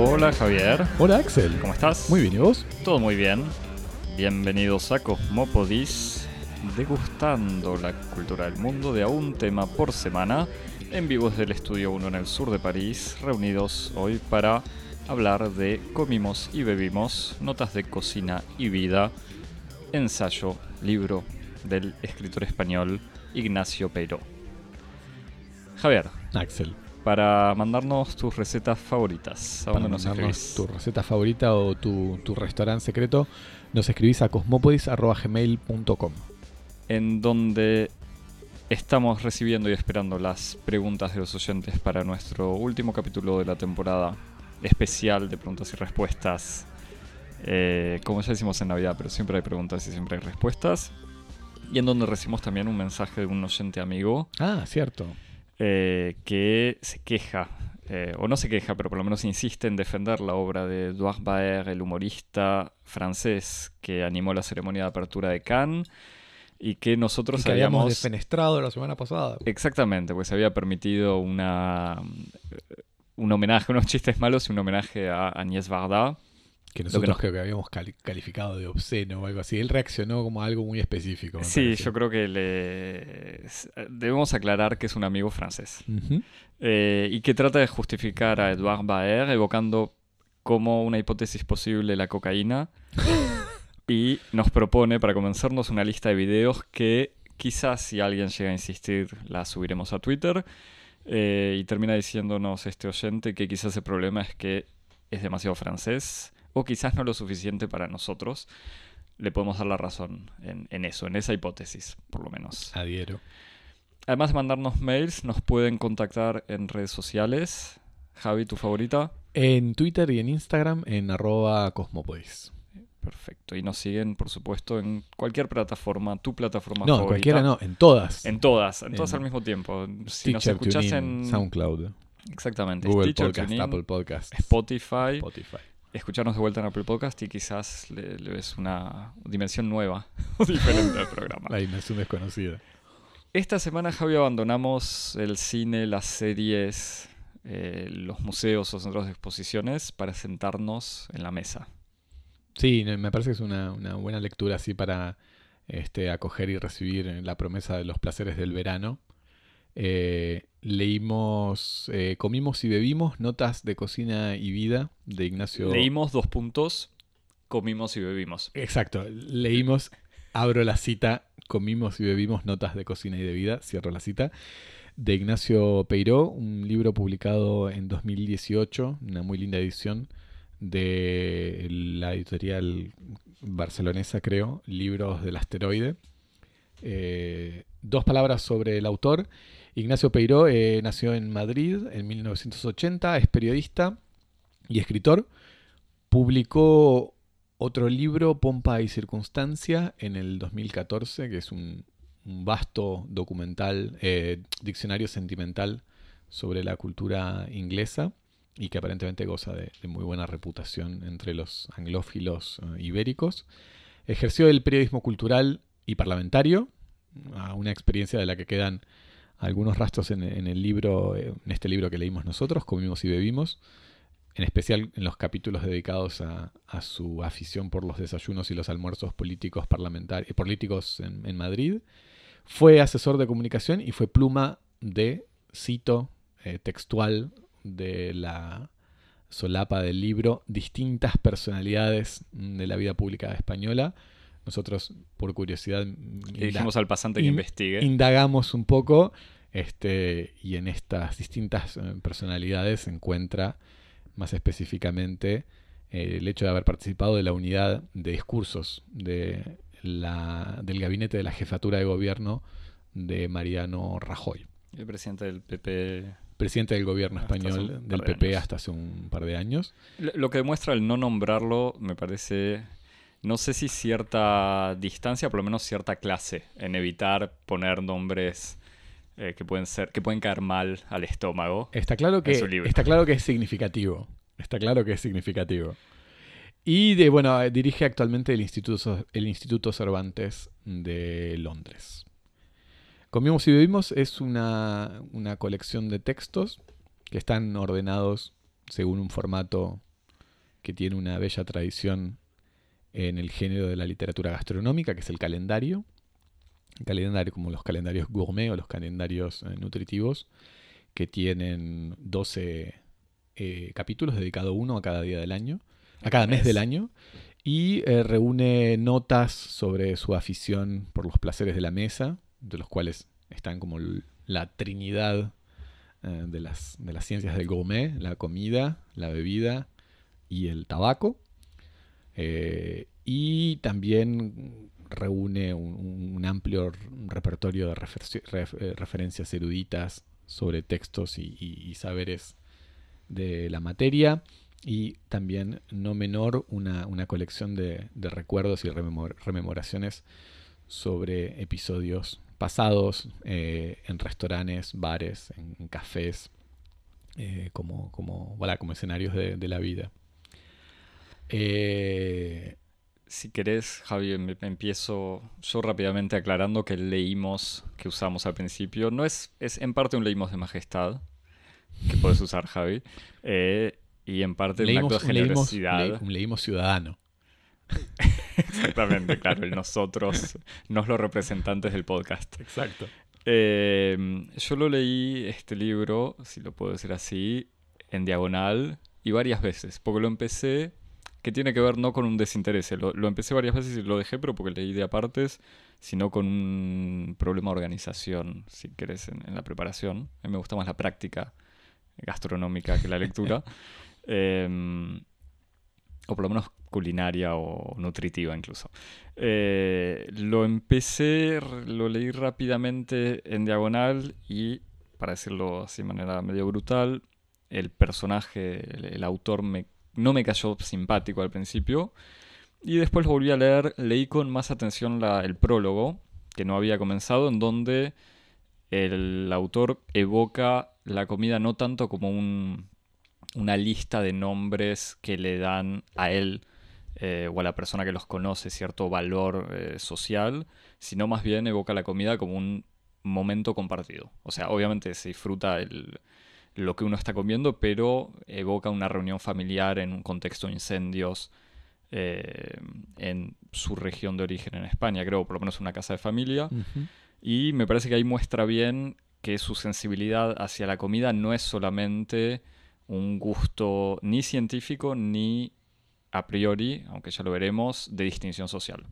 Hola Javier, Hola Axel. ¿cómo estás? Muy bien, ¿y vos? Todo muy bien. Bienvenidos a Cosmopodis, degustando la cultura del mundo de a un tema por semana, en vivo desde el Estudio 1 en el sur de París, reunidos hoy para hablar de Comimos y Bebimos, notas de cocina y vida, ensayo, libro del escritor español Ignacio Peiró. Javier, Axel. Para mandarnos tus recetas favoritas, ¿a Para dónde nos mandarnos escribís? tu receta favorita o tu, tu restaurante secreto, nos escribís a cosmopodis.gmail.com. en donde estamos recibiendo y esperando las preguntas de los oyentes para nuestro último capítulo de la temporada especial de preguntas y respuestas. Eh, como ya decimos en Navidad, pero siempre hay preguntas y siempre hay respuestas. Y en donde recibimos también un mensaje de un oyente amigo Ah, cierto. Eh, que se queja, eh, o no se queja, pero por lo menos insiste en defender la obra de Edouard Baer, el humorista francés que animó la ceremonia de apertura de Cannes, y que nosotros Y que habíamos habíamos... defenestrado la semana pasada. Exactamente, pues se había permitido una, un homenaje, unos chistes malos y un homenaje a Agnès Varda. Que nosotros nos- creo que habíamos cali- calificado de obsceno o algo así. Él reaccionó como a algo muy específico. Sí, parece. yo creo que le... debemos aclarar que es un amigo francés. Eh, y que trata de justificar a Edouard Baer evocando como una hipótesis posible la cocaína y nos propone para convencernos una lista de videos que quizás si alguien llega a insistir la subiremos a Twitter Eh, y termina diciéndonos este oyente que quizás el problema es que es demasiado francés o quizás no lo suficiente para nosotros. Le podemos dar la razón en, en eso, en esa hipótesis, por lo menos. Adhiero. Además de mandarnos mails, nos pueden contactar en redes sociales. Javi, ¿tu favorita? En Twitter y en Instagram en arroba cosmopodis. Perfecto. Y nos siguen, por supuesto, en cualquier plataforma, tu plataforma No, en favorita. cualquiera no, en todas. En todas, en todas al mismo tiempo. Si nos TuneIn, en... SoundCloud, Exactamente. Google Stitcher, Podcast, TuneIn, Apple Podcast, Spotify. Spotify. Escucharnos de vuelta en Apple Podcast y quizás le, le ves una dimensión nueva o diferente al programa. La dimensión desconocida. Esta semana, Javi, abandonamos el cine, las series, eh, los museos o centros de exposiciones para sentarnos en la mesa. Sí, me parece que es una, una buena lectura así para este, acoger y recibir la promesa de los placeres del verano. Eh, leímos, eh, comimos y bebimos notas de cocina y vida de Ignacio. Leímos dos puntos, comimos y bebimos. Exacto, leímos, abro la cita, comimos y bebimos notas de cocina y de vida, cierro la cita, de Ignacio Peiró, un libro publicado en 2018, una muy linda edición de la editorial barcelonesa, creo, Libros del Asteroide. Eh, dos palabras sobre el autor. Ignacio Peiró eh, nació en Madrid en 1980, es periodista y escritor. Publicó otro libro, Pompa y Circunstancia, en el 2014, que es un, vasto documental, eh, diccionario sentimental sobre la cultura inglesa y que aparentemente goza de, muy buena reputación entre los anglófilos eh, ibéricos. Ejerció el periodismo cultural y parlamentario, una experiencia de la que quedan algunos rastros en, en el libro, eh, en este libro que leímos nosotros, Comimos y Bebimos, en especial en los capítulos dedicados a, a su afición por los desayunos y los almuerzos políticos parlamentarios políticos en, en Madrid. Fue asesor de comunicación y fue pluma de, cito, eh, textual de la solapa del libro, distintas personalidades de la vida pública española. Nosotros, por curiosidad, Le dijimos al pasante que in- investigue. indagamos un poco este, y en estas distintas eh, personalidades se encuentra más específicamente eh, el hecho de haber participado de la unidad de discursos de la, del gabinete de la jefatura de gobierno de Mariano Rajoy, El presidente del PP. presidente del gobierno español del de PP hasta hace un par de años. Lo que demuestra el no nombrarlo, me parece. No sé si cierta distancia, por lo menos cierta clase, en evitar poner nombres eh, que pueden ser, que pueden caer mal al estómago. Está claro que, está claro que es significativo. Está claro que es significativo. Y de, bueno, eh, dirige actualmente el Instituto, el Instituto Cervantes de Londres. Comimos y Bebimos es una, una colección de textos que están ordenados según un formato que tiene una bella tradición en el género de la literatura gastronómica, que es el calendario. Calendario como los calendarios gourmet o los calendarios eh, nutritivos, que tienen 12 eh, capítulos dedicados uno a cada día del año, a cada mes del año, y eh, reúne notas sobre su afición por los placeres de la mesa, de los cuales están como la trinidad de, las, de las ciencias del gourmet, la comida, la bebida y el tabaco. y también reúne un, amplio repertorio de eh, referencias eruditas sobre textos y, saberes de la materia y también no menor una, colección de, recuerdos y rememoraciones sobre episodios pasados eh, en restaurantes, bares, en, cafés, eh, como, como, como escenarios de, la vida. Si querés, Javi, em, empiezo yo rápidamente aclarando que el leímos que usamos al principio no es, es en parte un leímos de majestad, que puedes usar, Javi, eh, y en parte un acto de generosidad. Un leímos, ciudadano. Exactamente, claro, el nosotros, no los representantes del podcast. Exacto. Em, yo lo leí, este libro, si lo puedo decir así, en diagonal y varias veces, porque lo empecé que tiene que ver no con un desinterés. Lo, empecé varias veces y lo dejé, pero porque leí de apartes, sino con un problema de organización, si querés, en, la preparación. A mí me gusta más la práctica gastronómica que la lectura. Em, o por lo menos culinaria o nutritiva incluso. Eh, lo empecé, lo leí rápidamente en diagonal y, para decirlo así de manera medio brutal, el personaje, el autor me no me cayó simpático al principio. Y después lo volví a leer, leí con más atención el prólogo, que no había comenzado, en donde el autor evoca la comida no tanto como una lista de nombres que le dan a él eh, o a la persona que los conoce cierto valor eh, social, sino más bien evoca la comida como un momento compartido. O sea, obviamente se disfruta el, lo que uno está comiendo, pero evoca una reunión familiar en un contexto de incendios eh, en su región de origen en España, creo, por lo menos una casa de familia. Y me parece que ahí muestra bien que su sensibilidad hacia la comida no es solamente un gusto ni científico ni a priori, aunque ya lo veremos, de distinción social.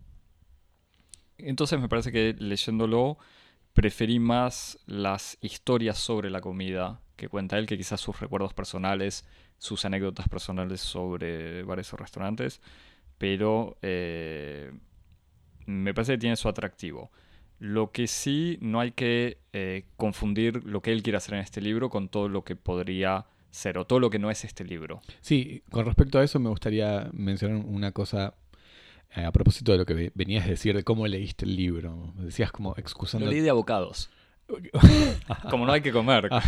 Entonces me parece que leyéndolo preferí más las historias sobre la comida que cuenta él, que quizás sus recuerdos personales, sus anécdotas personales sobre bares o restaurantes, pero eh, me parece que tiene su atractivo. Lo que sí no hay que eh, confundir lo que él quiere hacer en este libro con todo lo que podría ser o todo lo que no es este libro. Sí, con respecto a eso me gustaría mencionar una cosa eh, a propósito de lo que venías a decir de cómo leíste el libro. Decías como excusando. Lo leí de abocados. Como no hay que comer.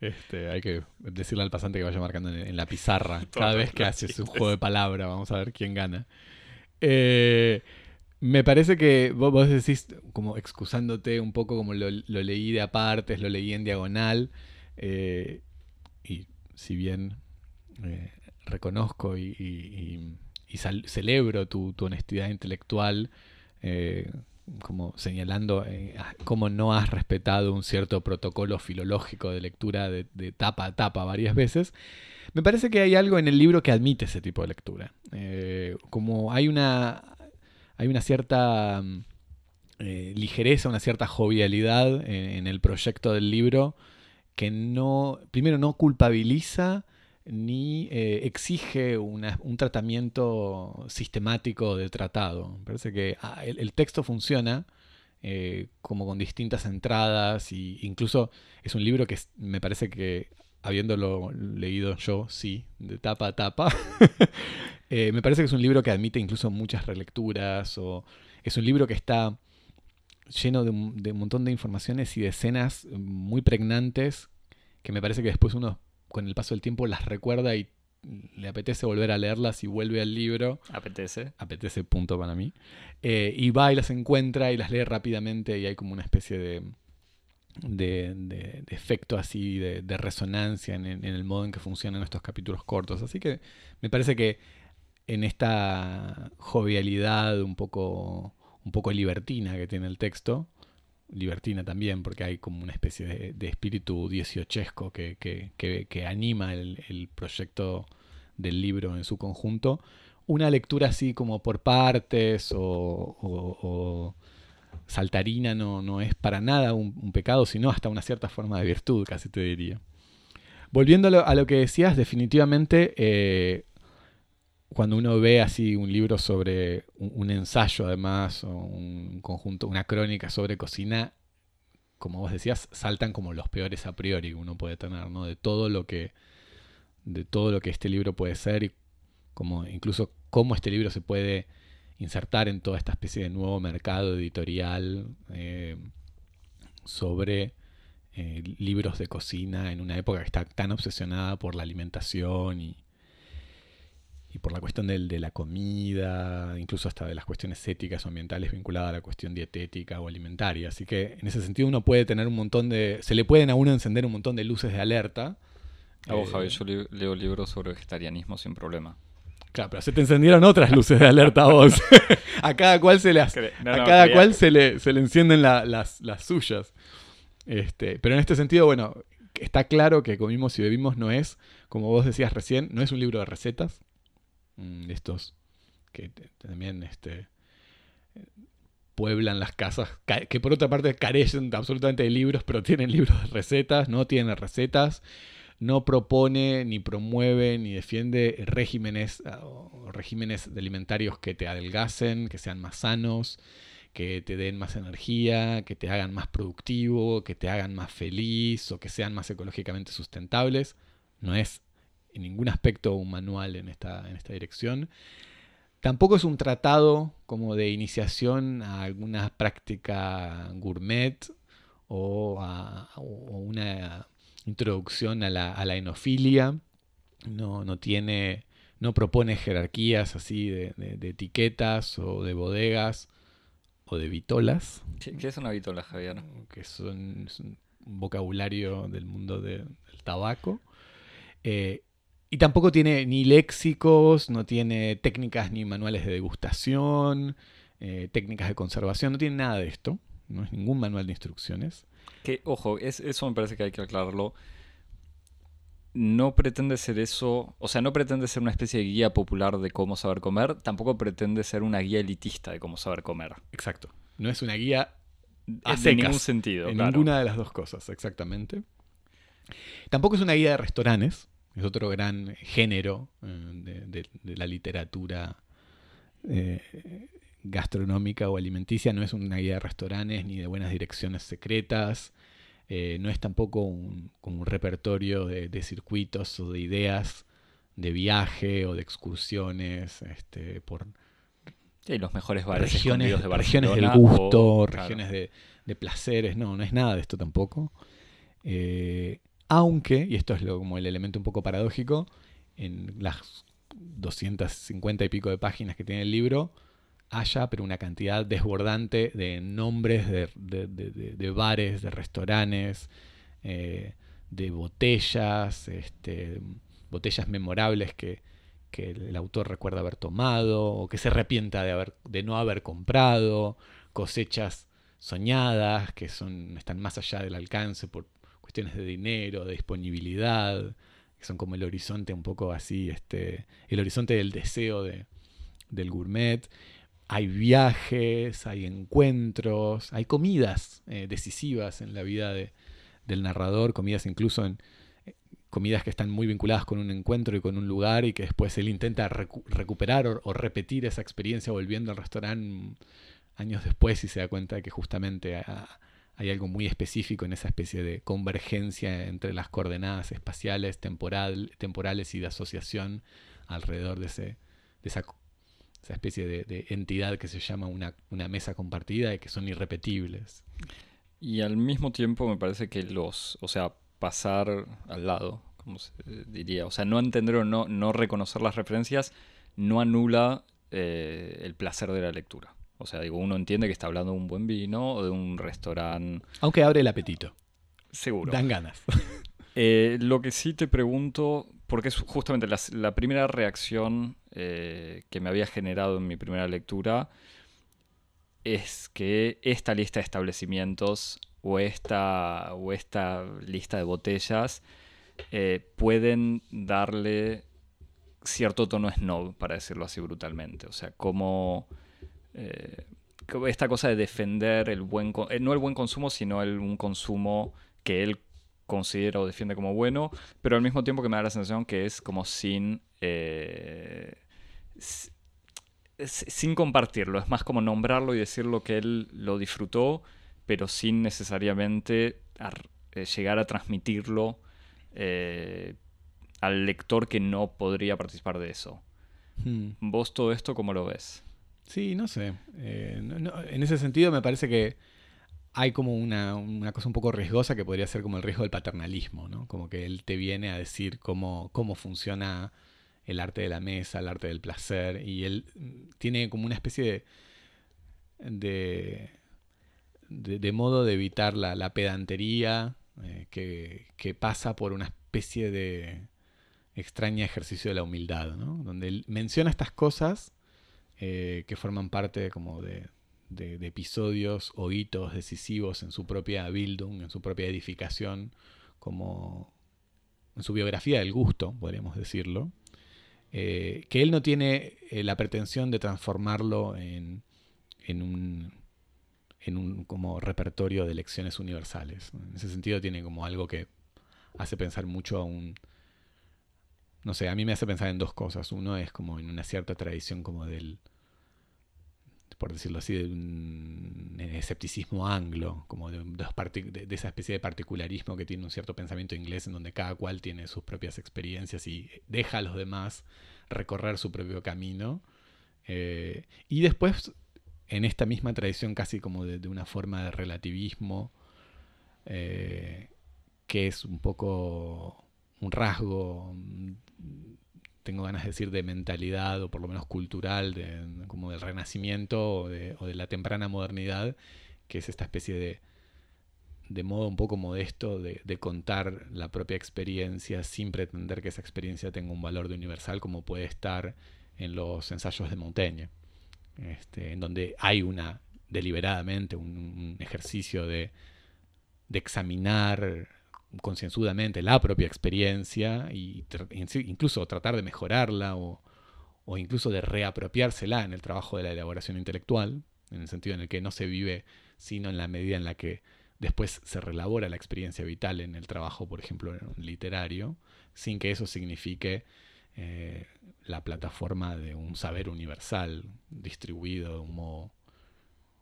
Este, hay que decirle al pasante que vaya marcando en, la pizarra cada vez que haces un juego de palabra. Vamos a ver quién gana. Eh, me parece que vos, decís, como excusándote un poco, como lo, leí de apartes, lo leí en diagonal. Eh, y si bien eh, reconozco y, celebro tu, tu, honestidad intelectual, como señalando eh, cómo no has respetado un cierto protocolo filológico de lectura de, tapa a tapa varias veces, me parece que hay algo en el libro que admite ese tipo de lectura. Eh, como hay una, hay una cierta eh, ligereza, una cierta jovialidad en, el proyecto del libro que no, primero no culpabiliza ni exige un tratamiento sistemático del tratado. Parece que ah, el, texto funciona eh, como con distintas entradas e incluso es un libro que me parece que, habiéndolo leído yo, sí, de tapa a tapa, eh, me parece que es un libro que admite incluso muchas relecturas o es un libro que está lleno de de un montón de informaciones y de escenas muy pregnantes que me parece que después uno con el paso del tiempo las recuerda y le apetece volver a leerlas y vuelve al libro. Apetece. Apetece, punto para mí. Eh, y va y las encuentra y las lee rápidamente y hay como una especie de, de, de- de efecto así, de, de resonancia en, en el modo en que funcionan estos capítulos cortos. Así que me parece que en esta jovialidad un poco, un poco libertina que tiene el texto, libertina también, porque hay como una especie de, espíritu dieciochesco que, que, que- anima el, el proyecto del libro en su conjunto. Una lectura así como por partes o, saltarina no, no es para nada un, un pecado, sino hasta una cierta forma de virtud, casi te diría. Volviendo a lo, a lo que decías, definitivamente eh, cuando uno ve así un libro sobre un, ensayo además, o un conjunto, una crónica sobre cocina, como vos decías, saltan como los peores a priori que uno puede tener, ¿no? De todo lo que, de todo lo que este libro puede ser como incluso cómo este libro se puede insertar en toda esta especie de nuevo mercado editorial eh, sobre eh, libros de cocina en una época que está tan obsesionada por la alimentación y, y por la cuestión del- de la comida, incluso hasta de las cuestiones éticas o ambientales vinculadas a la cuestión dietética o alimentaria. Así que en ese sentido uno puede tener un montón de... Se le pueden a uno encender un montón de luces de alerta. A vos, Eh, Javi, yo li- leo libros sobre vegetarianismo sin problema. Claro, pero se te encendieron otras luces de alerta a vos. a cada cual se las, no, a no, cada quería- cual se le, se le encienden la- las, las suyas. Este, pero en este sentido, bueno, está claro que comimos y bebimos no es, como vos decías recién, no es un libro de recetas. Mm, estos que también este, pueblan las casas, ca- que por otra parte carecen absolutamente de libros, pero tienen libros de recetas, no tienen recetas, no propone, ni promueve, ni defiende regímenes, ah, o regímenes alimentarios que te adelgacen, que sean más sanos, que te den más energía, que te hagan más productivo, que te hagan más feliz o que sean más ecológicamente sustentables. No es en ningún aspecto un manual en esta, en esta dirección. Tampoco es un tratado como de iniciación a alguna práctica gourmet o, a, o una introducción a la, a la enofilia. No, no tiene, no propone jerarquías así de, de- de etiquetas o de bodegas o de vitolas, ¿Qué, qué es una vitola, Javier? que son, es un vocabulario del mundo de- del tabaco. Eh, y tampoco tiene ni léxicos, no tiene técnicas ni manuales de degustación, eh, técnicas de conservación, no tiene nada de esto. No es ningún manual de instrucciones. Que, ojo, es, eso me parece que hay que aclararlo. No pretende ser eso, o sea, no pretende ser una especie de guía popular de cómo saber comer, tampoco pretende ser una guía elitista de cómo saber comer. Exacto. No es una guía A en secas, ningún sentido, en claro. ninguna de las dos cosas, exactamente. Tampoco es una guía de restaurantes, es otro gran género eh, de, de- de la literatura eh, gastronómica o alimenticia. No es una guía de restaurantes ni de buenas direcciones secretas. eh, no es tampoco un, como un repertorio de, de circuitos o de ideas de viaje o de excursiones este, por Sí, los mejores bares regiones, de regiones del gusto, o- claro. regiones de, de placeres, no, no es nada de esto tampoco. Eh, aunque, y esto es lo, como el elemento un poco paradójico, en las 250 y pico de páginas que tiene el libro, haya, pero una cantidad desbordante de nombres de, de- de- de- bares, de restaurantes, eh, de botellas, este, botellas memorables que, que el autor recuerda haber tomado o que se arrepienta de, haber, de no haber comprado, cosechas soñadas que son, están más allá del alcance por cuestiones de dinero, de disponibilidad, que son como el horizonte un poco así, este, el horizonte del deseo de, del gourmet. Hay viajes, hay encuentros, hay comidas eh, decisivas en la vida de- del narrador, comidas incluso en, comidas que están muy vinculadas con un encuentro y con un lugar y que después él intenta recu- recuperar o, repetir esa experiencia volviendo al restaurante años después y se da cuenta de que justamente ha- hay algo muy específico en esa especie de convergencia entre las coordenadas espaciales, temporal, temporales y de asociación alrededor de, ese, de esa, especie de, entidad que se llama una, una mesa compartida y que son irrepetibles. Y al mismo tiempo me parece que los, o sea, pasar al lado, como se diría, o sea, no entender o no, no reconocer las referencias no anula eh, el placer de la lectura. O sea, digo, uno entiende que está hablando de un buen vino o de un restaurante. Aunque abre el apetito. seguro. Dan ganas. Eh, lo que sí te pregunto, porque es justamente la, la primera reacción eh, que me había generado en mi primera lectura, es que esta lista de establecimientos o esta, o esta lista de botellas eh, pueden darle cierto tono snob, para decirlo así brutalmente. O sea, como eh, esta cosa de defender el buen, eh, no el buen consumo, sino el, un consumo que él considera o defiende como bueno, pero al mismo tiempo que me da la sensación que es como sin... sin compartirlo, es más como nombrarlo y decir lo que él lo disfrutó, pero sin necesariamente llegar a transmitirlo eh, al lector que no podría participar de eso. Hmm. ¿Vos todo esto cómo lo ves? Sí, no sé. Eh, en ese sentido me parece que hay como una, cosa un poco riesgosa que podría ser como el riesgo del paternalismo, ¿no? Como que él te viene a decir cómo, cómo funciona el arte de la mesa, el arte del placer, y él tiene como una especie de, de, modo de evitar la pedantería eh, que, pasa por una especie de extraña ejercicio de la humildad, ¿no? donde él menciona estas cosas eh, que forman parte como de, episodios o hitos decisivos en su propia Bildung, en su propia edificación, como en su biografía del gusto, podríamos decirlo, eh, que él no tiene la pretensión de transformarlo en un en un como repertorio de lecciones universales. En ese sentido tiene como algo que hace pensar mucho a un... No sé, a mí me hace pensar en dos cosas. Uno es como en una cierta tradición como del, por decirlo así, de un escepticismo anglo, como de, esa especie de particularismo que tiene un cierto pensamiento inglés en donde cada cual tiene sus propias experiencias y deja a los demás recorrer su propio camino. Eh, y después en esta misma tradición casi como de, una forma de relativismo, eh, que es un poco un rasgo, tengo ganas de decir, de mentalidad o por lo menos cultural, como del renacimiento o de, la temprana modernidad, que es esta especie de, de modo un poco modesto de, de, contar la propia experiencia sin pretender que esa experiencia tenga un valor de universal como puede estar en los ensayos de Montaigne. Este, en donde hay una deliberadamente un, ejercicio de, examinar concienzudamente la propia experiencia y incluso tratar de mejorarla o, incluso de reapropiársela en el trabajo de la elaboración intelectual, en el sentido en el que no se vive sino en la medida en la que después se relabora la experiencia vital en el trabajo, por ejemplo, literario, sin que eso signifique eh, la plataforma de un saber universal distribuido de un modo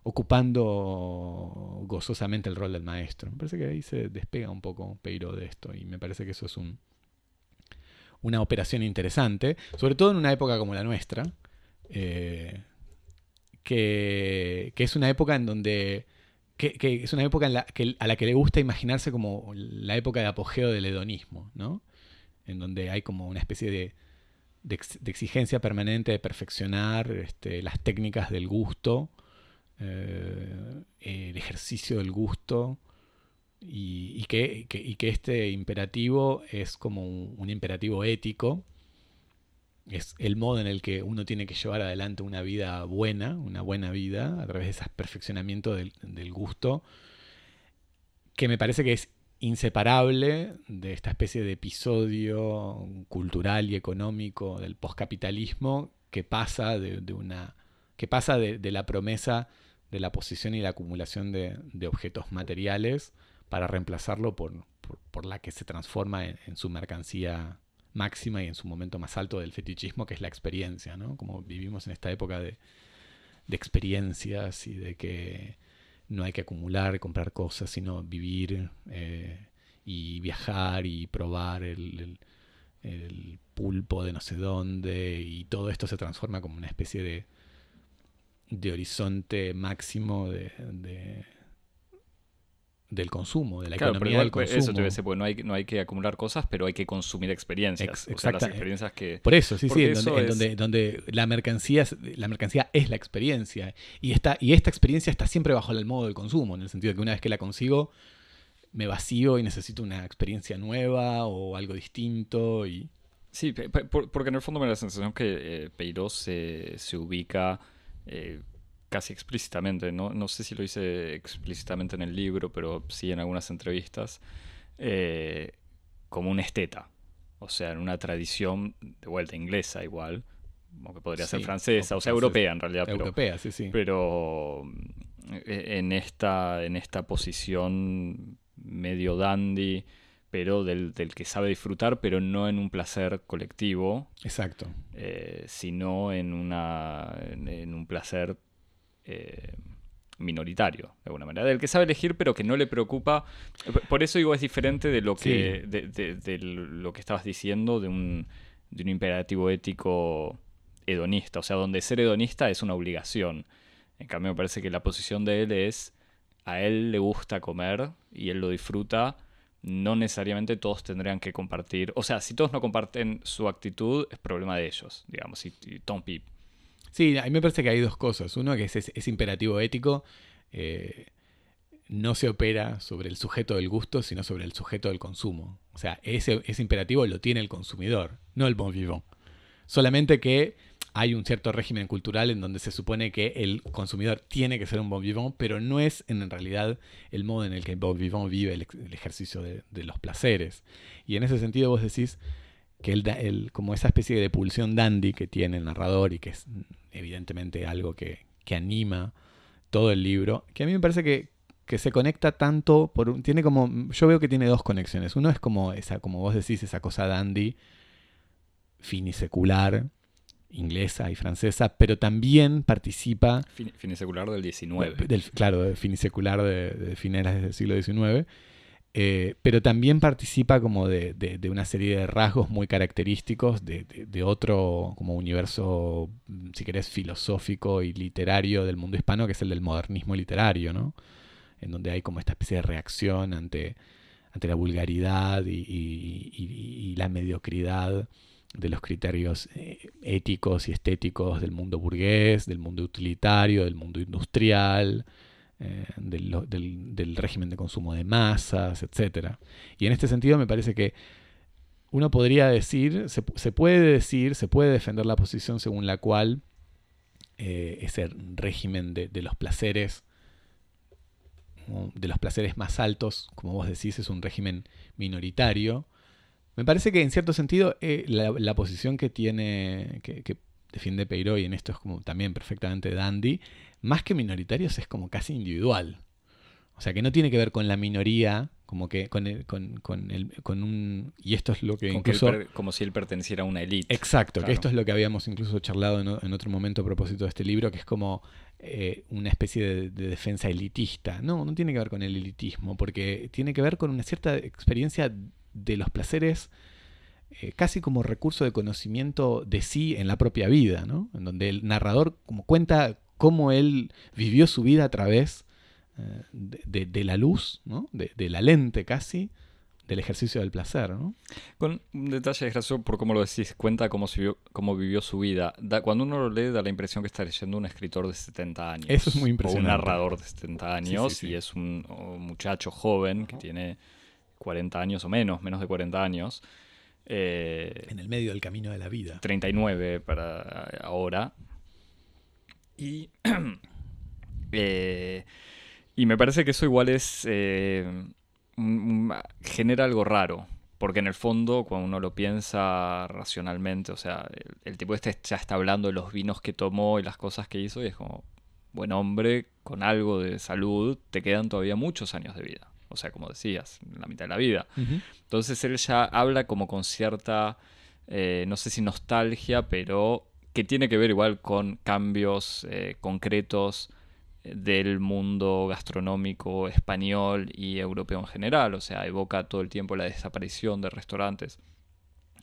ocupando gozosamente el rol del maestro. Me parece que ahí se despega un poco Peiro de esto y me parece que eso es un, una operación interesante, sobre todo en una época como la nuestra, eh, que, es una época en donde... Que, es una época a la que le gusta imaginarse como la época de apogeo del hedonismo, ¿no? En donde hay como una especie de de, exigencia permanente de perfeccionar este, las técnicas del gusto, eh, el ejercicio del gusto, y, que, este imperativo es como un, imperativo ético, es el modo en el que uno tiene que llevar adelante una vida buena, una buena vida, a través de ese perfeccionamiento del, del gusto, que me parece que es inseparable de esta especie de episodio cultural y económico del poscapitalismo que pasa de, una que pasa de, la promesa de la posición y la acumulación de, objetos materiales para reemplazarlo por, la que se transforma en, su mercancía máxima y en su momento más alto del fetichismo, que es la experiencia, ¿no? Como vivimos en esta época de, de experiencias y de que no hay que acumular, comprar cosas, sino vivir eh, y viajar y probar el, pulpo de no sé dónde y todo esto se transforma como una especie de, de horizonte máximo de, del consumo, de la economía del consumo. Eso te decir, porque no hay, no hay que acumular cosas, pero hay que consumir experiencias. las experiencias que... Por eso, sí, sí, en, donde, donde, la, mercancía, la mercancía es la experiencia. Y, está, y esta experiencia está siempre bajo el modo del consumo, en el sentido de que una vez que la consigo, me vacío y necesito una experiencia nueva o algo distinto y... Sí, porque en el fondo me da la sensación que eh, se, se, ubica eh, casi explícitamente, ¿no? no sé si lo hice explícitamente en el libro, pero sí en algunas entrevistas, eh, como un esteta, o sea, en una tradición de vuelta inglesa igual, como que podría ser francesa, o, sea, europea en realidad. Europea, sí, sí. Pero eh, en esta, en esta posición medio dandy, pero del, que sabe disfrutar, pero no en un placer colectivo. Exacto. Eh, sino en, una, en, un placer eh, minoritario, de alguna manera. Del que sabe elegir, pero que no le preocupa. Por eso digo, es diferente de lo que, de, lo que estabas diciendo, de un, de un imperativo ético hedonista. O sea, donde ser hedonista es una obligación. En cambio, me parece que la posición de él es, a él le gusta comer y él lo disfruta, no necesariamente todos tendrían que compartir. O sea, si todos no comparten su actitud, es problema de ellos, digamos, y, Tom Pip. Sí, a mí me parece que hay dos cosas. Uno que es, imperativo ético. Eh, no se opera sobre el sujeto del gusto, sino sobre el sujeto del consumo. O sea, ese imperativo lo tiene el consumidor, no el bon vivant. Solamente que hay un cierto régimen cultural en donde se supone que el consumidor tiene que ser un bon vivant, pero no es en realidad el modo en el que el bon vivant vive el, ejercicio de, los placeres. Y en ese sentido vos decís que el, como esa especie de pulsión dandy que tiene el narrador y que es evidentemente algo que, anima todo el libro, que a mí me parece que, que se conecta tanto por tiene como yo veo que tiene dos conexiones. Uno es como esa como vos decís esa cosa dandy finisecular inglesa y francesa, pero también participa... finisecular del XIX. claro, finisecular de, de finales del siglo XIX. Eh, pero también participa como de, una serie de rasgos muy característicos de, otro como universo, si querés, filosófico y literario del mundo hispano, que es el del modernismo literario, ¿no? En donde hay como esta especie de reacción ante, ante la vulgaridad y la mediocridad de los criterios eh, éticos y estéticos del mundo burgués, del mundo utilitario, del mundo industrial, eh, del, régimen de consumo de masas, etc. Y en este sentido me parece que uno podría decir, se, puede decir, se puede defender la posición según la cual eh, ese régimen de, de los placeres de los placeres más altos, como vos decís, es un régimen minoritario, me parece que en cierto sentido eh, la, posición que tiene, que, defiende Peiro, y en esto es como también perfectamente dandy, más que minoritarios es como casi individual. O sea, que no tiene que ver con la minoría, como que con, el, con, con, el, con un... Y esto es lo que incluso... como si él perteneciera a una élite. Exacto, que esto es lo que habíamos incluso charlado en, otro momento a propósito de este libro, que es como eh, una especie de, de, defensa elitista. No, no tiene que ver con el elitismo, porque tiene que ver con una cierta experiencia de los placeres eh, casi como recurso de conocimiento de sí en la propia vida, ¿no? En donde el narrador como cuenta cómo él vivió su vida a través eh, de, la luz, ¿no? De, la lente casi, del ejercicio del placer, ¿no? Con un detalle gracioso por cómo lo decís, cuenta cómo, vivió, cómo vivió su vida. cuando uno lo lee da la impresión que está leyendo un escritor de 70 años. Eso es muy impresionante. O un narrador de 70 años y es un, muchacho joven que tiene 40 años o menos, menos de 40 años. Eh, en el medio del camino de la vida. 39 para ahora. Y, eh, y me parece que eso igual es... Eh, genera algo raro. Porque en el fondo, cuando uno lo piensa racionalmente, o sea, el, tipo este ya está hablando de los vinos que tomó y las cosas que hizo, y es como, buen hombre, con algo de salud, te quedan todavía muchos años de vida o sea, como decías, la mitad de la vida. Entonces él ya habla como con cierta, eh, no sé si nostalgia, pero que tiene que ver igual con cambios eh, concretos eh, del mundo gastronómico español y europeo en general. O sea, evoca todo el tiempo la desaparición de restaurantes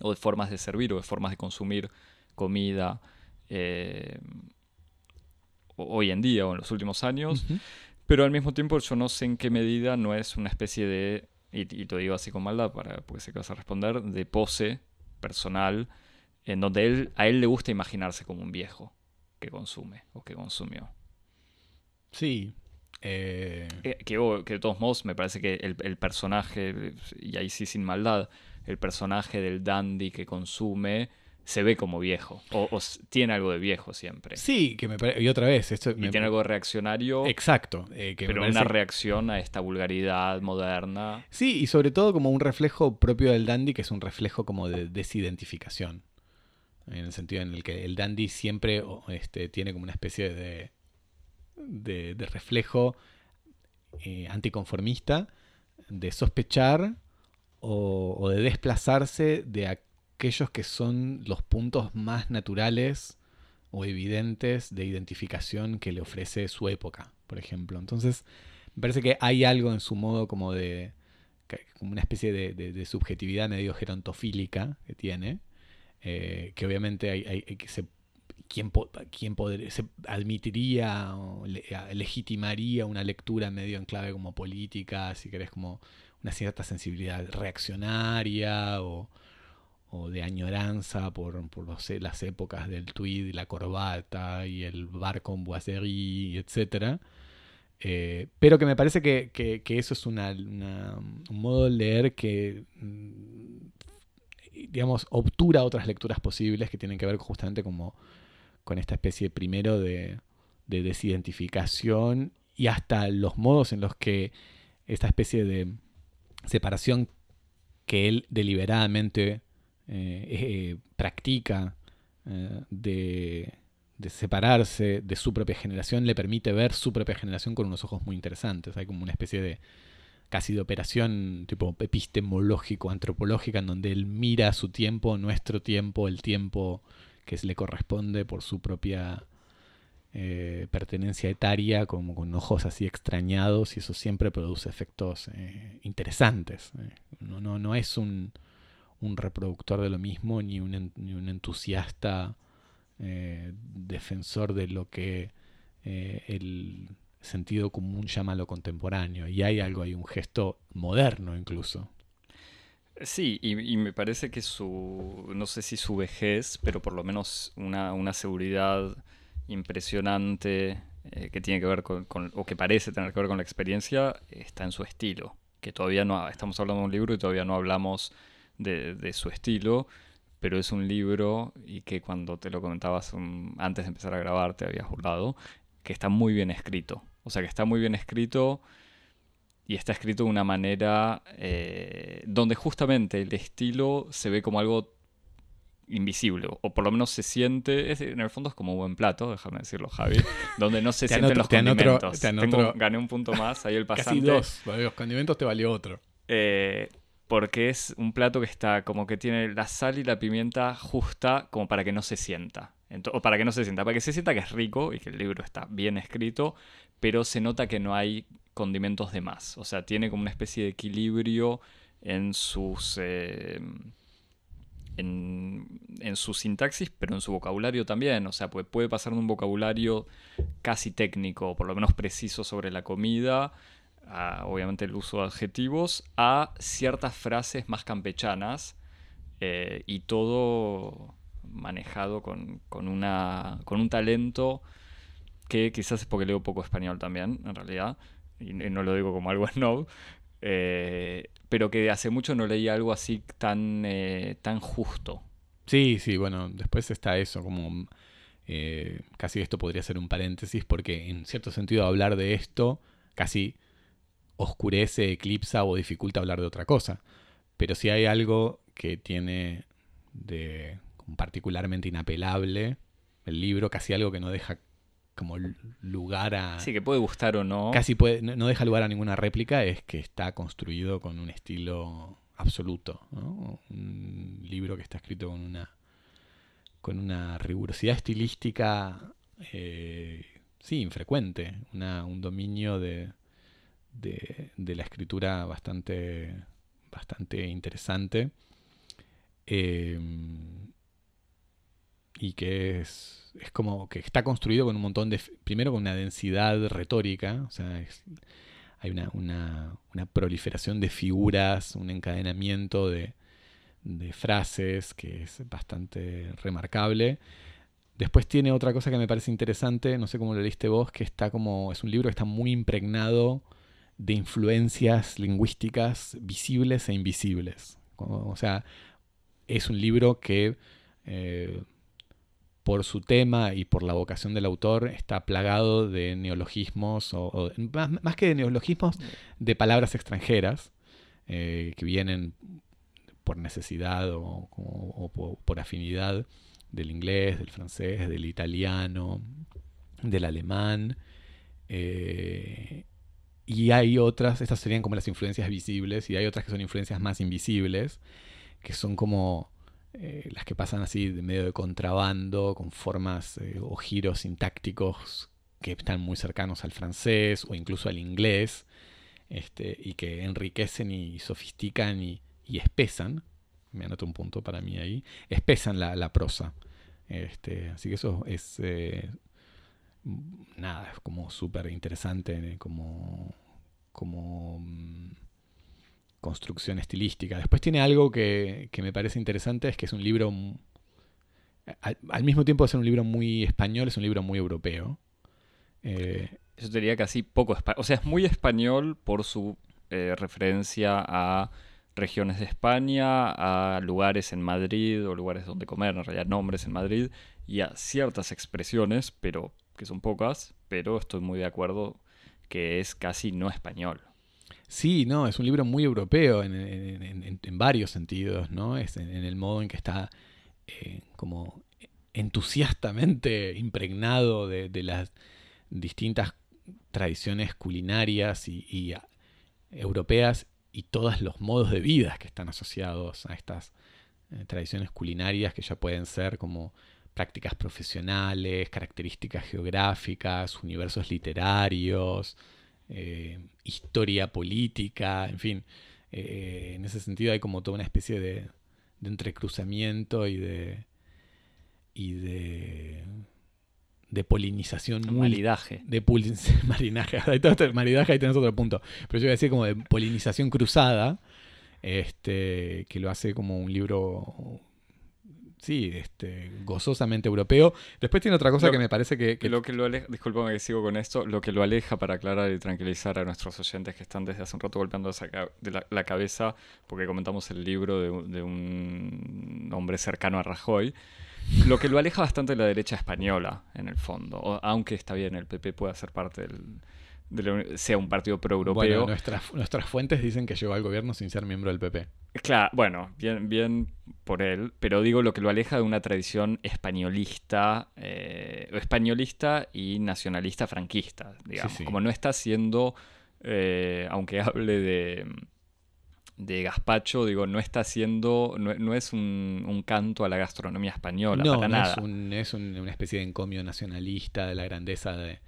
o de formas de servir o de formas de consumir comida hoy en día o en los últimos años. Pero al mismo tiempo yo no sé en qué medida no es una especie de, y, te digo así con maldad para, porque sé que vas a responder, de pose personal, en donde él, a él le gusta imaginarse como un viejo que consume o que consumió. Sí, Eh, Eh, que, oh, que de todos modos me parece que el, el personaje, y ahí sí sin maldad, el personaje del dandy que consume se ve como viejo. O, tiene algo de viejo siempre. sí, que me parece. Y otra vez, esto. y tiene algo reaccionario, Exacto. eh, que pero parece- una reacción a esta vulgaridad moderna. Sí, y sobre todo como un reflejo propio del dandy, que es un reflejo como de desidentificación. En el sentido en el que el dandy siempre este, tiene como una especie de, de, de reflejo eh, anticonformista, de sospechar o, o de desplazarse de aquellos que son los puntos más naturales o evidentes de identificación que le ofrece su época, por ejemplo. Entonces, me parece que hay algo en su modo como de como una especie de, subjetividad medio gerontofílica que tiene, eh, que obviamente hay, que se, ¿quién, quién poder- se admitiría o le- legitimaría una lectura medio en clave como política, si querés como una cierta sensibilidad reaccionaria o, o de añoranza por, por los- las épocas del tweed y la corbata y el bar con boiserie, etcétera. Eh, pero que me parece que, que- eso es un modo de leer que, mm, digamos, obtura otras lecturas posibles que tienen que ver justamente como con esta especie primero de desidentificación y hasta los modos en los que esta especie de separación que él deliberadamente eh, practica eh, de, separarse de su propia generación le permite ver su propia generación con unos ojos muy interesantes. Hay como una especie de casi de operación tipo epistemológico, antropológica, en donde él mira su tiempo, nuestro tiempo, el tiempo que le corresponde por su propia eh, pertenencia etaria, como con ojos así extrañados, y eso siempre produce efectos interesantes. No, no, no es un, un reproductor de lo mismo, ni un, entusiasta eh, defensor de lo que eh, el sentido común llama lo contemporáneo. Y hay algo, hay un gesto moderno incluso. Sí, y, y me parece que su, no sé si su vejez, pero por lo menos una, una seguridad impresionante eh, que tiene que ver con, con- o que parece tener que ver con la experiencia, está en su estilo. Que todavía no, estamos hablando de un libro y todavía no hablamos de, de su estilo, pero es un libro y que cuando te lo comentabas um, antes de empezar a grabar te habías burlado, que está muy bien escrito. O sea, que está muy bien escrito y está escrito de una manera eh, donde justamente el estilo se ve como algo invisible, o por lo menos se siente, es- en el fondo es como un buen plato, déjame decirlo Javi, donde no se Te sienten anoto- los te anoto- condimentos. te anoto- Tengo- gané un punto más, ahí el Casi pasante. dos. Para los condimentos te valió otro. Eh, porque es un plato que está como que tiene la sal y la pimienta justa como para que no se sienta. Ento- o para que no se sienta, para que se sienta que es rico y que el libro está bien escrito, pero se nota que no hay condimentos de más. O sea, tiene como una especie de equilibrio en sus... eh, en, en su sintaxis, pero en su vocabulario también. O sea, puede, puede pasar de un vocabulario casi técnico, por lo menos preciso sobre la comida, obviamente el uso de adjetivos, a ciertas frases más campechanas eh, y todo manejado con, con, una, con un talento que quizás es porque leo poco español también, en realidad, y, y no lo digo como algo snob, eh, pero que hace mucho no leía algo así tan, eh, tan justo. Sí, sí, bueno, después está eso, como eh, casi esto podría ser un paréntesis, porque en cierto sentido hablar de esto casi oscurece, eclipsa o dificulta hablar de otra cosa. Pero si hay algo que tiene de particularmente inapelable el libro, casi algo que no deja como lugar a... Sí, que puede gustar o no. Casi puede, no no deja lugar a ninguna réplica, es que está construido con un estilo absoluto. ¿no? Un libro que está escrito con una, con una rigurosidad estilística, eh, sí, infrecuente. Una, un dominio de, de, de la escritura bastante, bastante interesante. Eh, y que es, es como que está construido con un montón de, primero con una densidad retórica, o sea, hay una, una, una proliferación de figuras, un encadenamiento de, de frases que es bastante remarcable, Después tiene otra cosa que me parece interesante, no sé cómo lo leíste vos, que está como, es un libro que está muy impregnado de influencias lingüísticas visibles e invisibles. O sea, es un libro que eh, por su tema y por la vocación del autor está plagado de neologismos, o, más, que de neologismos, de palabras extranjeras eh, que vienen por necesidad o, por afinidad del inglés, del francés, del italiano, del alemán. Eh, y hay otras, estas serían como las influencias visibles, y hay otras que son influencias más invisibles, que son como eh, las que pasan así de medio de contrabando, con formas eh, o giros sintácticos que están muy cercanos al francés o incluso al inglés, este, y que enriquecen y sofistican y, y espesan me anoto un punto para mí ahí, espesan la, la prosa. Este, así que eso es, eh, nada, es como súper interesante eh, como, como mm, construcción estilística. Después tiene algo que, que, me parece interesante, es que es un libro, al, mismo tiempo de ser un libro muy español, es un libro muy europeo. Eh, Yo diría casi poco español, o sea, es muy español por su referencia a regiones de España, a lugares en Madrid o lugares donde comer, en realidad nombres en Madrid, y a ciertas expresiones, pero que son pocas, pero estoy muy de acuerdo que es casi no español. Sí, no, es un libro muy europeo en, varios sentidos, ¿no? Es en, el modo en que está eh, como entusiastamente impregnado de, las distintas tradiciones culinarias y europeas y todos los modos de vida que están asociados a estas eh, tradiciones culinarias que ya pueden ser como prácticas profesionales, características geográficas, universos literarios, eh, historia política, en fin. Eh, en ese sentido hay como toda una especie de, de entrecruzamiento y de, y de de polinización. Maridaje. De marinaje. maridaje, ahí tenés otro punto. Pero yo iba a decir como de polinización cruzada, este, que lo hace como un libro, sí, este, gozosamente europeo. Después tiene otra cosa que me parece que... Lo que lo aleja, discúlpame que sigo con esto, lo que lo aleja para aclarar y tranquilizar a nuestros oyentes que están desde hace un rato golpeando de la, cabeza, porque comentamos el libro de, de un hombre cercano a Rajoy. Lo que lo aleja bastante de la derecha española, en el fondo. aunque está bien, el PP puede ser parte del, sea un partido pro-europeo. Bueno, nuestras, nuestras fuentes dicen que llegó al gobierno sin ser miembro del PP. Claro, bueno, bien, bien por él, pero digo lo que lo aleja de una tradición españolista, eh, españolista y nacionalista franquista, digamos. Como no está siendo, eh, aunque hable de de gazpacho, digo, no está haciendo, no, es un, canto a la gastronomía española, no, para no nada. Es, un, es una especie de encomio nacionalista de la grandeza de,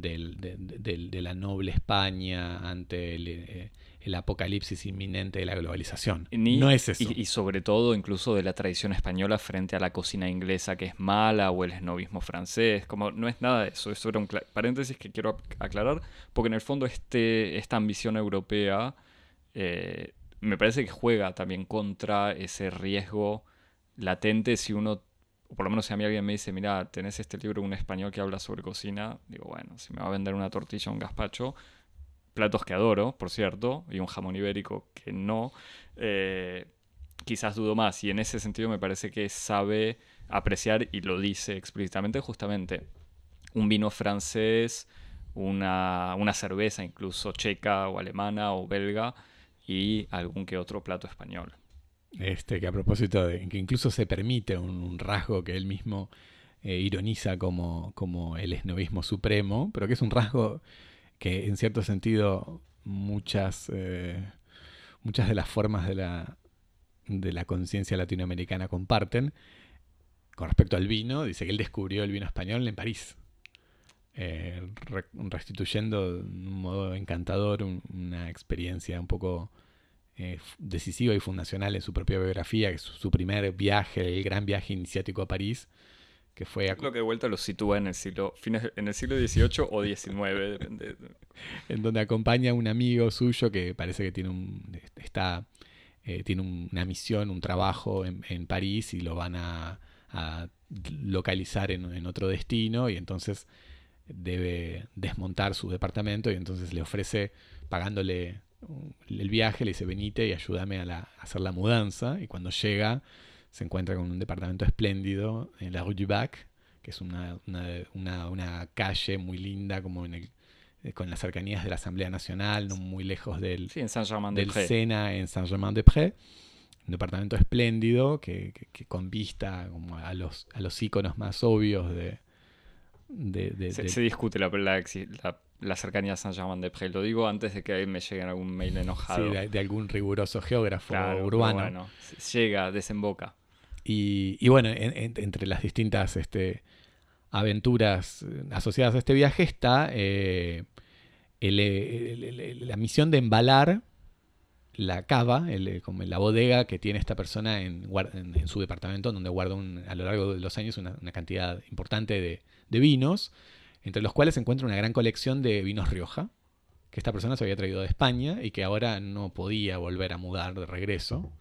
de, la noble España ante eh, el, apocalipsis inminente de la globalización. no es eso. Y, sobre todo incluso de la tradición española frente a la cocina inglesa que es mala o el esnovismo francés, como no es nada de eso. Eso era un paréntesis que quiero aclarar, porque en el fondo este, esta ambición europea... Eh, me parece que juega también contra ese riesgo latente si uno, o por lo menos si a mí alguien me dice, mira, tenés este libro un español que habla sobre cocina, digo, bueno, si me va a vender una tortilla un gazpacho, platos que adoro, por cierto, y un jamón ibérico que no, eh, quizás dudo más. Y en ese sentido me parece que sabe apreciar, y lo dice explícitamente, justamente un vino francés, una, una cerveza incluso checa o alemana o belga, y algún que otro plato español. Este, que a propósito de que incluso se permite un, rasgo que él mismo eh, ironiza como, como el esnovismo supremo, pero que es un rasgo que en cierto sentido muchas, eh, muchas de las formas de la, de la conciencia latinoamericana comparten. Con respecto al vino, dice que él descubrió el vino español en París. Eh, restituyendo de un modo encantador una experiencia un poco eh, decisiva y fundacional en su propia biografía, que es su primer viaje, el gran viaje iniciático a París, que fue... A... Creo que de vuelta lo sitúa en el siglo, fines, en el siglo XVIII o XIX, depende. en donde acompaña a un amigo suyo que parece que tiene un... está... Eh, tiene una misión, un trabajo en, en París y lo van a a localizar en, en otro destino y entonces debe desmontar su departamento y entonces le ofrece, pagándole el viaje, le dice venite y ayúdame a, la- a hacer la mudanza. Y cuando llega, se encuentra con un departamento espléndido en la Rue du Bac, que es una, una, una- una calle muy linda, como en el, eh, con las cercanías de la Asamblea Nacional, no muy lejos del, Sí, en Saint-Germain del de. Sena en Saint-Germain-des-Prés. Un departamento espléndido que, que- que con vista como a los, a los íconos más obvios de, de- de- Se, discute la, la, la- la cercanía a Saint-Germain-de-Prés. Lo digo antes de que me lleguen algún mail sí, enojado. de- de algún riguroso geógrafo Claro, urbano. bueno, llega, desemboca. Y, y bueno, en- en- entre las distintas este, aventuras eh, asociadas a este viaje está eh, el- el- el- el- la misión de embalar la cava, eh, como la bodega que tiene esta persona en, guar- en- en su departamento, donde guarda un- a lo largo de los años una, una cantidad importante de, de vinos, entre los cuales se encuentra una gran colección de vinos Rioja, que esta persona se había traído de España y que ahora no podía volver a mudar de regreso.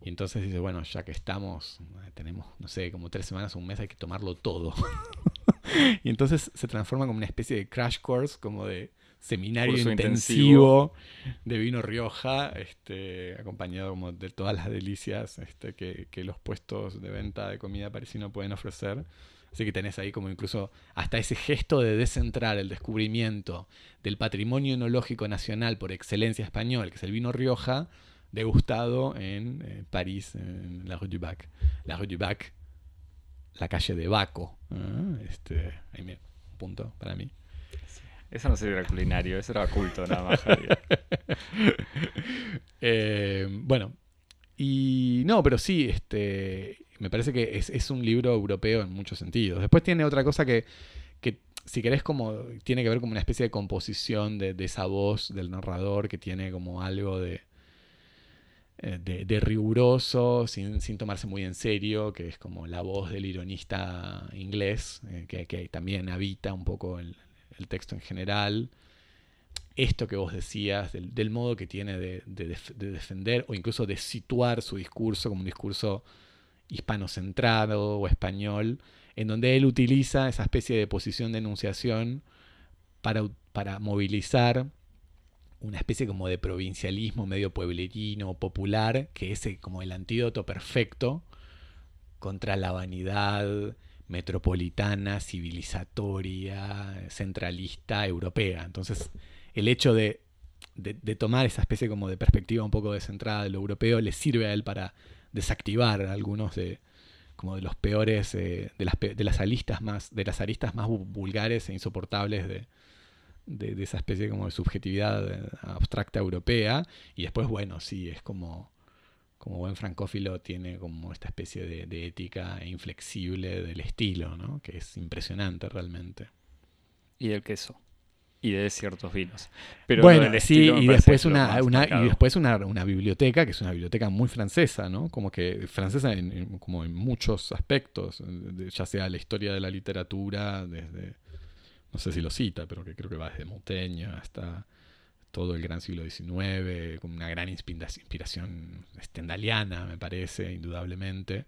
Y entonces dice, bueno, ya que estamos, eh, tenemos, no sé, como tres semanas o un mes, hay que tomarlo todo. y entonces se transforma como una especie de crash course, como de seminario intensivo, de vino Rioja, este, acompañado como de todas las delicias este, que, que los puestos de venta de comida parisino pueden ofrecer. Así que tenés ahí como incluso hasta ese gesto de descentrar el descubrimiento del patrimonio enológico nacional por excelencia español, que es el vino Rioja, degustado en eh, París, en la Rue du Bac. La Rue du Bac, la calle de Baco. Ah, este, ahí me, punto para mí. Eso no sería culinario, eso era culto nada más. Eh, bueno, y no, pero sí, este, me parece que es, es un libro europeo en muchos sentidos. Después tiene otra cosa que, que si querés, como tiene que ver como una especie de composición de, de esa voz del narrador que tiene como algo de, eh, de, riguroso, sin, sin tomarse muy en serio, que es como la voz del ironista inglés, eh, que, que también habita un poco el, el texto en general esto que vos decías, del, modo que tiene de, de defender o incluso de situar su discurso como un discurso hispanocentrado o español, en donde él utiliza esa especie de posición de enunciación para, para movilizar una especie como de provincialismo medio pueblerino, popular, que es eh, como el antídoto perfecto contra la vanidad metropolitana, civilizatoria, centralista, europea. Entonces, el hecho de, de- de tomar esa especie como de perspectiva un poco descentrada de lo europeo le sirve a él para desactivar algunos de como de los peores eh, de, las, de las aristas más de las aristas más vu- vulgares e insoportables de, de, de esa especie como de subjetividad eh, abstracta europea y después bueno sí es como como buen francófilo tiene como esta especie de, de ética inflexible del estilo ¿no? que es impresionante realmente y del queso. Y de ciertos vinos. Pero bueno, sí, y después una, y después una, una biblioteca, que es una biblioteca muy francesa, ¿no? Como que francesa en, en- como en muchos aspectos, de- ya sea la historia de la literatura, desde, no sé si lo cita, pero que creo que va desde Montaigne hasta todo el gran siglo XIX, con una gran inspira- inspiración stendhaliana, me parece, indudablemente.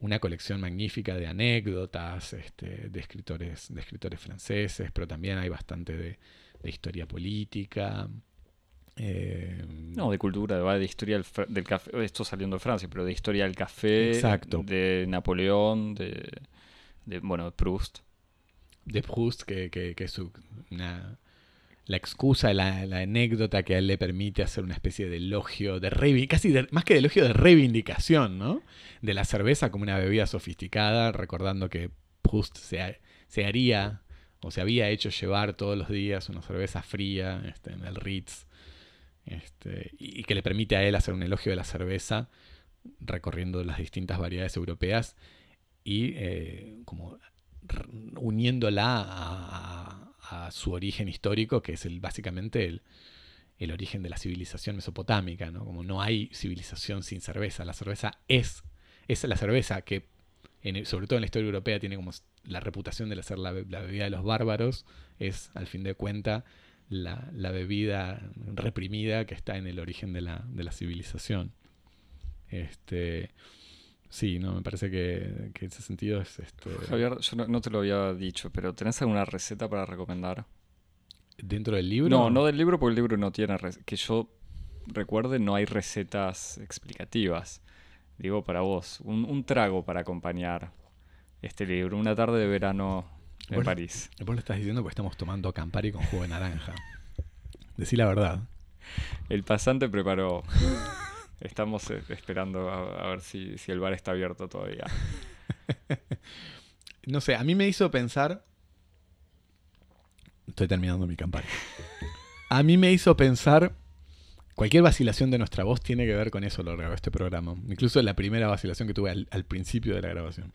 Una colección magnífica de anécdotas este, de, escritores, de escritores franceses, pero también hay bastante de, de historia política. eh, No, de cultura, de, historia del, café. Esto saliendo de Francia, pero de historia del café. Exacto. De Napoleón, de, de bueno, de Proust. de Proust, que, que- que es su- una- la excusa, la, la anécdota que a él le permite hacer una especie de elogio, de casi de- más que de elogio, de reivindicación, ¿no? De la cerveza como una bebida sofisticada, recordando que Proust se, se haría o se había hecho llevar todos los días una cerveza fría este, en el Ritz, este, y que le permite a él hacer un elogio de la cerveza recorriendo las distintas variedades europeas y eh, como uniéndola a- a su origen histórico, que es el, básicamente el, el origen de la civilización mesopotámica, ¿no? Como no hay civilización sin cerveza, la cerveza es, es la cerveza que, sobre todo en la historia europea, tiene como la reputación de ser la, la bebida de los bárbaros, es al fin de cuentas la, la bebida reprimida que está en el origen de la, de la civilización. Este, Sí, no, me parece que, que en ese sentido es este, Javier, yo no, no te lo había dicho, pero ¿tenés alguna receta para recomendar? dentro del libro. No, no del libro, porque el libro no tiene... Que yo recuerde, no hay recetas explicativas. Digo, para vos, un, un trago para acompañar este libro. Una tarde de verano en Vos- París. Vos lo estás diciendo porque estamos tomando Campari con jugo de naranja. Decí la verdad. El pasante preparó... Estamos eh, esperando a, a ver si, si el bar está abierto todavía. No sé, a mí me hizo pensar. Estoy terminando mi Campari. A mí me hizo pensar. Cualquier vacilación de nuestra voz tiene que ver con eso a lo largo de este programa. Incluso la primera vacilación que tuve al, al principio de la grabación.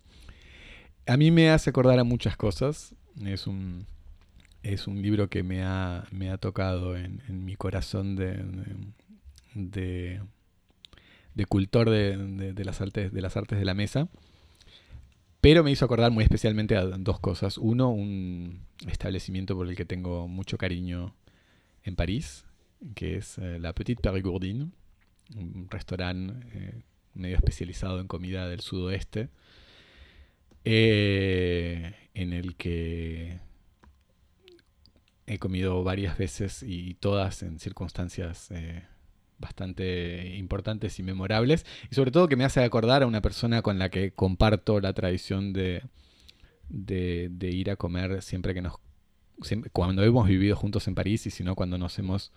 A mí me hace acordar a muchas cosas. Es un, es un libro que me ha, me ha tocado en, en mi corazón de, de, de cultor de, de- de las artes, de las artes de la mesa. Pero me hizo acordar muy especialmente a dos cosas. Uno, un establecimiento por el que tengo mucho cariño en París, que es eh, La Petite Périgourdine, un restaurante eh, medio especializado en comida del sudoeste, eh, en el que he comido varias veces y todas en circunstancias bastante importantes y memorables. Y sobre todo que me hace acordar a una persona con la que comparto la tradición de, de, ir a comer siempre que nos... cuando hemos vivido juntos en París y si no cuando nos hemos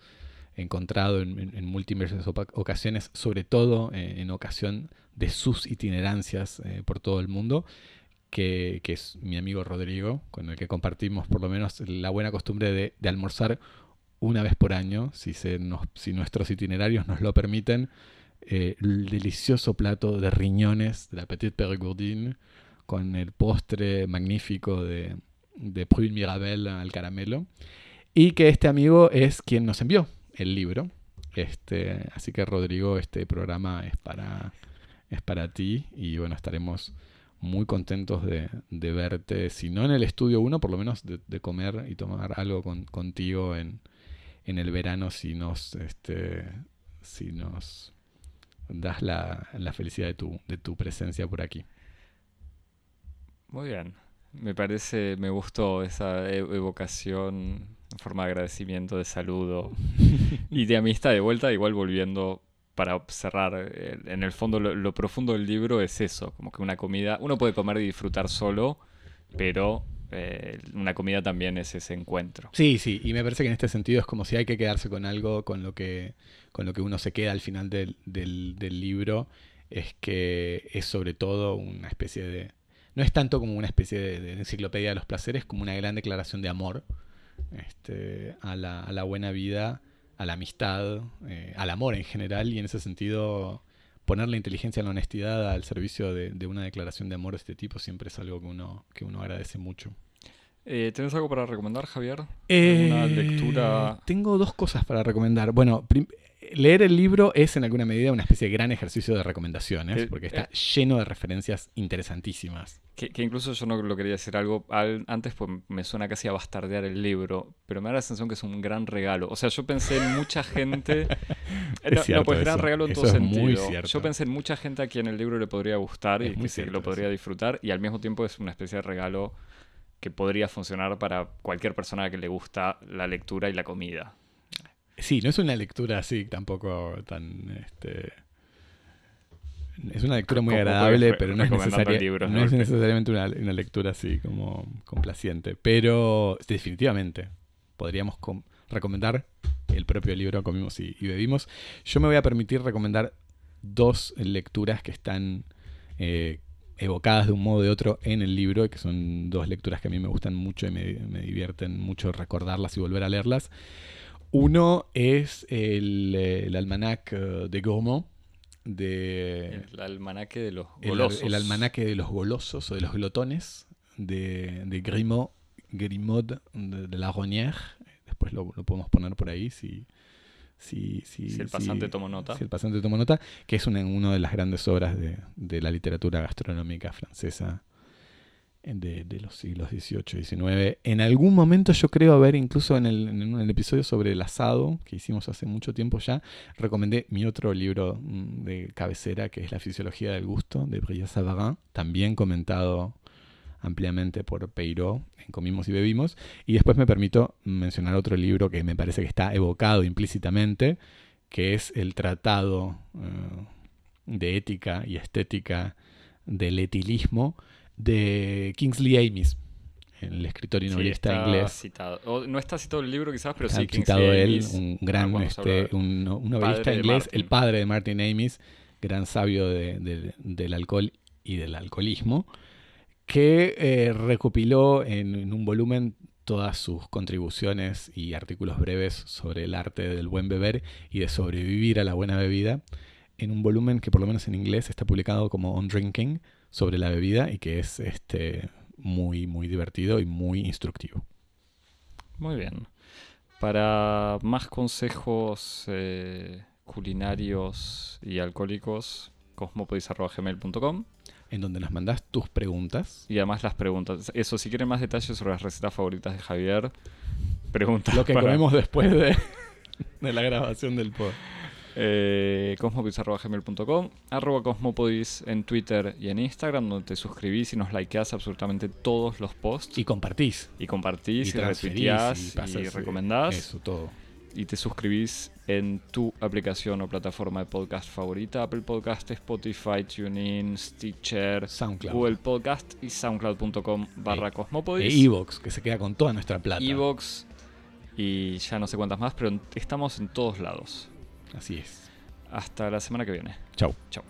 encontrado en, en- múltiples ocasiones, sobre todo eh, en ocasión de sus itinerancias eh, por todo el mundo, que, que es mi amigo Rodrigo, con el que compartimos por lo menos la buena costumbre de almorzar una vez por año, si, se nos, si nuestros itinerarios nos lo permiten, eh, el delicioso plato de riñones de la Petite Périgourdine con el postre magnífico de, de Pruy Mirabel al caramelo. Y que este amigo es quien nos envió el libro. Este, así que Rodrigo, este programa es para, es para ti y bueno, estaremos muy contentos de, de verte, si no en el estudio 1, por lo menos de, comer y tomar algo con- contigo en el verano si nos, este, si nos das la, la felicidad de tu, de tu presencia por aquí. Muy bien. Me parece, me gustó esa e- evocación en forma de agradecimiento, de saludo y de amistad de vuelta, igual volviendo para cerrar. En el fondo, lo, lo profundo del libro es eso, como que una comida, uno puede comer y disfrutar solo, pero eh, una comida también es ese encuentro. Sí, sí, y me parece que en este sentido es como si hay que quedarse con algo con lo que, con lo que uno se queda al final del, del, libro, es que es sobre todo una especie de... No es tanto como una especie de, de enciclopedia de los placeres, como una gran declaración de amor este, a, la, a la buena vida, a la amistad, eh, al amor en general, y en ese sentido poner la inteligencia y la honestidad al servicio de, de una declaración de amor de este tipo siempre es algo que uno, que uno agradece mucho. Eh, ¿Tienes algo para recomendar, Javier? Eh, ¿Alguna lectura? Tengo dos cosas para recomendar. Bueno, leer el libro es en alguna medida una especie de gran ejercicio de recomendaciones, Eh, porque está eh. lleno de referencias interesantísimas. Que, que incluso yo no lo quería decir algo al- antes, pues me suena casi a bastardear el libro, pero me da la sensación que es un gran regalo. O sea, yo pensé en mucha gente. Eh, Es no, no, pues gran eso. regalo en Eso todo sentido. Yo pensé en mucha gente a quien el libro le podría gustar Es y que sí, lo podría eso. disfrutar, y al mismo tiempo es una especie de regalo que podría funcionar para cualquier persona que le gusta la lectura y la comida. Sí, no es una lectura así tampoco tan... Este... Es una lectura muy agradable, pero no es, necesaria- libros, no es necesariamente una, una lectura así como complaciente. Pero definitivamente podríamos com- recomendar el propio libro Comimos y, y Bebimos. Yo me voy a permitir recomendar dos lecturas que están eh, evocadas de un modo o de otro en el libro, que son dos lecturas que a mí me gustan mucho y me, me divierten mucho recordarlas y volver a leerlas. Uno es el, eh, el almanac eh, de Gourmand, de El almanaque de los golosos. el almanaque de los golosos o de los glotones de, de Grimaud, Grimaud de, de la Ronière. Después lo, lo podemos poner por ahí si, si, si, Si el pasante tomó nota. Si el pasante tomó nota, que es una, una de las grandes obras de, de la literatura gastronómica francesa de, los siglos XVIII y XIX. En algún momento yo creo haber, incluso en el, en el episodio sobre el asado, que hicimos hace mucho tiempo ya, recomendé mi otro libro mm, de cabecera, que es La Fisiología del Gusto, de Brillat Savarin, también comentado ampliamente por Peiró en Comimos y Bebimos. Y después me permito mencionar otro libro que me parece que está evocado implícitamente, que es el Tratado eh, de Ética y Estética del Etilismo, de Kingsley Amis, el escritor y novelista inglés. Citado. no está citado el libro quizás, pero está sí citado él, un gran este, un, novelista inglés, el padre de Martin Amis, gran sabio del alcohol y del alcoholismo, que eh, recopiló en, un volumen todas sus contribuciones y artículos breves sobre el arte del buen beber y de sobrevivir a la buena bebida, en un volumen que por lo menos en inglés está publicado como On Drinking, sobre la bebida y que es este, muy, muy divertido y muy instructivo. Muy bien. Para más consejos eh, culinarios y alcohólicos, cosmopodis.gmail.com en donde nos mandas tus preguntas. Y además las preguntas. Eso, si quieren más detalles sobre las recetas favoritas de Javier, preguntas. Lo que comemos después de, de la grabación del pod eh, arroba cosmopodis en Twitter y en Instagram, donde te suscribís y nos likeás absolutamente todos los posts. Y compartís. Y compartís, y, y y, recomendás. Eso, todo. Y te suscribís en tu aplicación o plataforma de podcast favorita, Apple Podcast, Spotify, TuneIn, Stitcher, SoundCloud. Google Podcast y soundcloud.com barra cosmopodis. E Evox, que se queda con toda nuestra plata. Evox y ya no sé cuántas más, pero estamos en todos lados. Así es. Hasta la semana que viene. Chau. Chau.